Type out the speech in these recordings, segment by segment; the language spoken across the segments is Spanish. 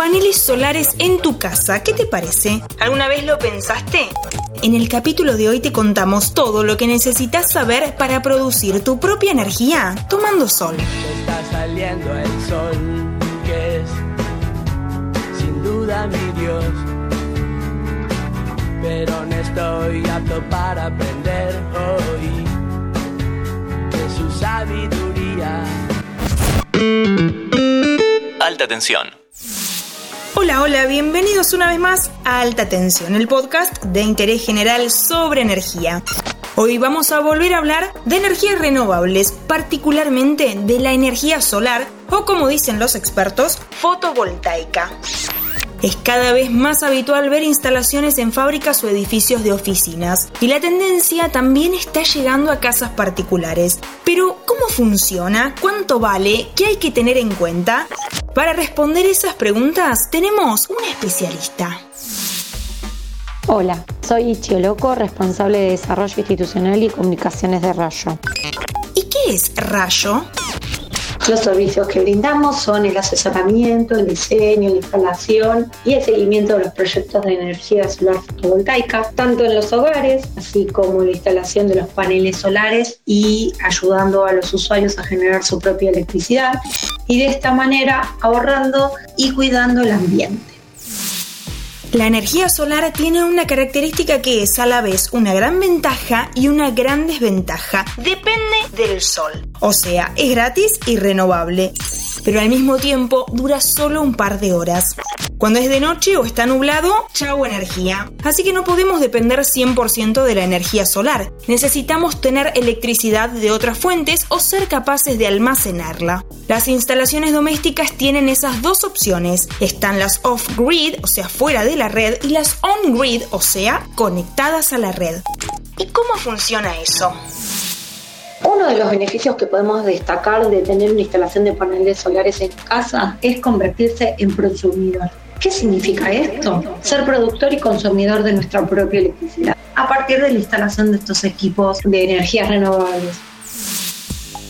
Paneles solares en tu casa, ¿qué te parece? ¿Alguna vez lo pensaste? En el capítulo de hoy te contamos todo lo que necesitas saber para producir tu propia energía tomando sol. Está saliendo el sol, que es sin duda mi Dios. Pero no estoy apto para aprender hoy de su sabiduría. Alta tensión. Hola, hola, bienvenidos una vez más a Alta Tensión, el podcast de interés general sobre energía. Hoy vamos a volver a hablar de energías renovables, particularmente de la energía solar o como dicen los expertos, fotovoltaica. Es cada vez más habitual ver instalaciones en fábricas o edificios de oficinas y la tendencia también está llegando a casas particulares. Pero, ¿cómo funciona? ¿Cuánto vale? ¿Qué hay que tener en cuenta? Para responder esas preguntas tenemos un especialista. Hola, soy Ichio Loco, responsable de Desarrollo Institucional y Comunicaciones de Rayo. ¿Y qué es Rayo? Los servicios que brindamos son el asesoramiento, el diseño, la instalación y el seguimiento de los proyectos de energía solar fotovoltaica, tanto en los hogares, así como la instalación de los paneles solares y ayudando a los usuarios a generar su propia electricidad y de esta manera ahorrando y cuidando el ambiente. La energía solar tiene una característica que es a la vez una gran ventaja y una gran desventaja. Depende del sol. O sea, es gratis y renovable. Pero al mismo tiempo dura solo un par de horas. Cuando es de noche o está nublado, chau energía. Así que no podemos depender 100% de la energía solar. Necesitamos tener electricidad de otras fuentes o ser capaces de almacenarla. Las instalaciones domésticas tienen esas dos opciones. Están las off-grid, o sea, fuera de la red, y las on-grid, o sea, conectadas a la red. ¿Y cómo funciona eso? Uno de los beneficios que podemos destacar de tener una instalación de paneles solares en casa es convertirse en consumidor. ¿Qué significa esto? Ser productor y consumidor de nuestra propia electricidad a partir de la instalación de estos equipos de energías renovables.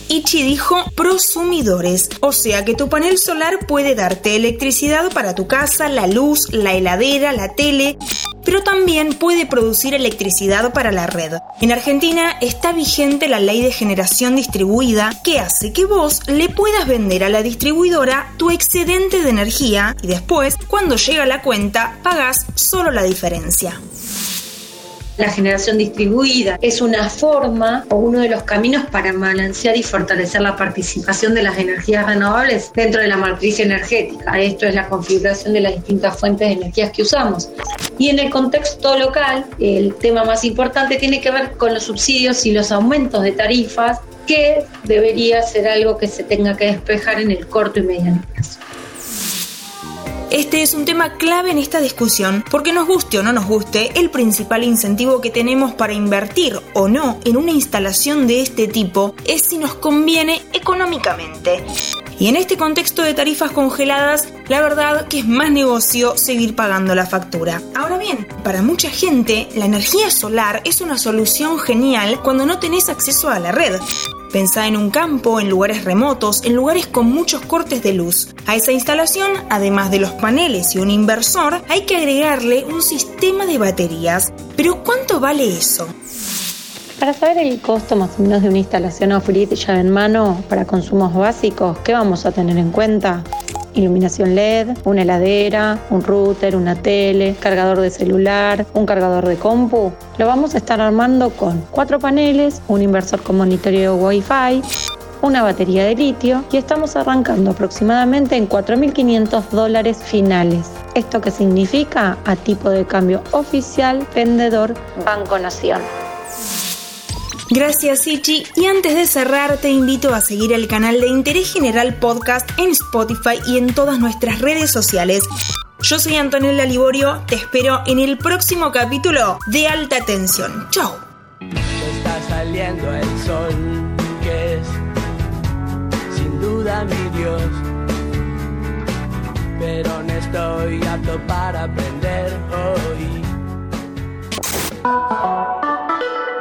Ichi dijo prosumidores, o sea que tu panel solar puede darte electricidad para tu casa, la luz, la heladera, la tele, pero también puede producir electricidad para la red. En Argentina está vigente la ley de generación distribuida que hace que vos le puedas vender a la distribuidora tu excedente de energía y después, cuando llega la cuenta, pagas solo la diferencia. La generación distribuida es una forma o uno de los caminos para balancear y fortalecer la participación de las energías renovables dentro de la matriz energética. Esto es la configuración de las distintas fuentes de energías que usamos. Y en el contexto local, el tema más importante tiene que ver con los subsidios y los aumentos de tarifas, que debería ser algo que se tenga que despejar en el corto y mediano plazo. Este es un tema clave en esta discusión porque nos guste o no nos guste, el principal incentivo que tenemos para invertir o no en una instalación de este tipo es si nos conviene económicamente. Y en este contexto de tarifas congeladas, la verdad que es más negocio seguir pagando la factura. Ahora bien, para mucha gente, la energía solar es una solución genial cuando no tenés acceso a la red. Pensá en un campo, en lugares remotos, en lugares con muchos cortes de luz. A esa instalación, además de los paneles y un inversor, hay que agregarle un sistema de baterías. Pero ¿cuánto vale eso? Para saber el costo más o menos de una instalación off-grid llave en mano para consumos básicos, ¿qué vamos a tener en cuenta? iluminación LED, una heladera, un router, una tele, cargador de celular, un cargador de compu. Lo vamos a estar armando con cuatro paneles, un inversor con monitoreo Wi-Fi, una batería de litio y estamos arrancando aproximadamente en 4.500 dólares finales. ¿Esto qué significa? A tipo de cambio oficial, vendedor, Banco Nación. Gracias Ichi y antes de cerrar te invito a seguir el canal de Interés General Podcast en Spotify y en todas nuestras redes sociales. Yo soy Antonella Liborio, te espero en el próximo capítulo de Alta Tensión. Chao. Está saliendo el sol, que es sin duda mi Dios. Pero no estoy apto para aprender hoy.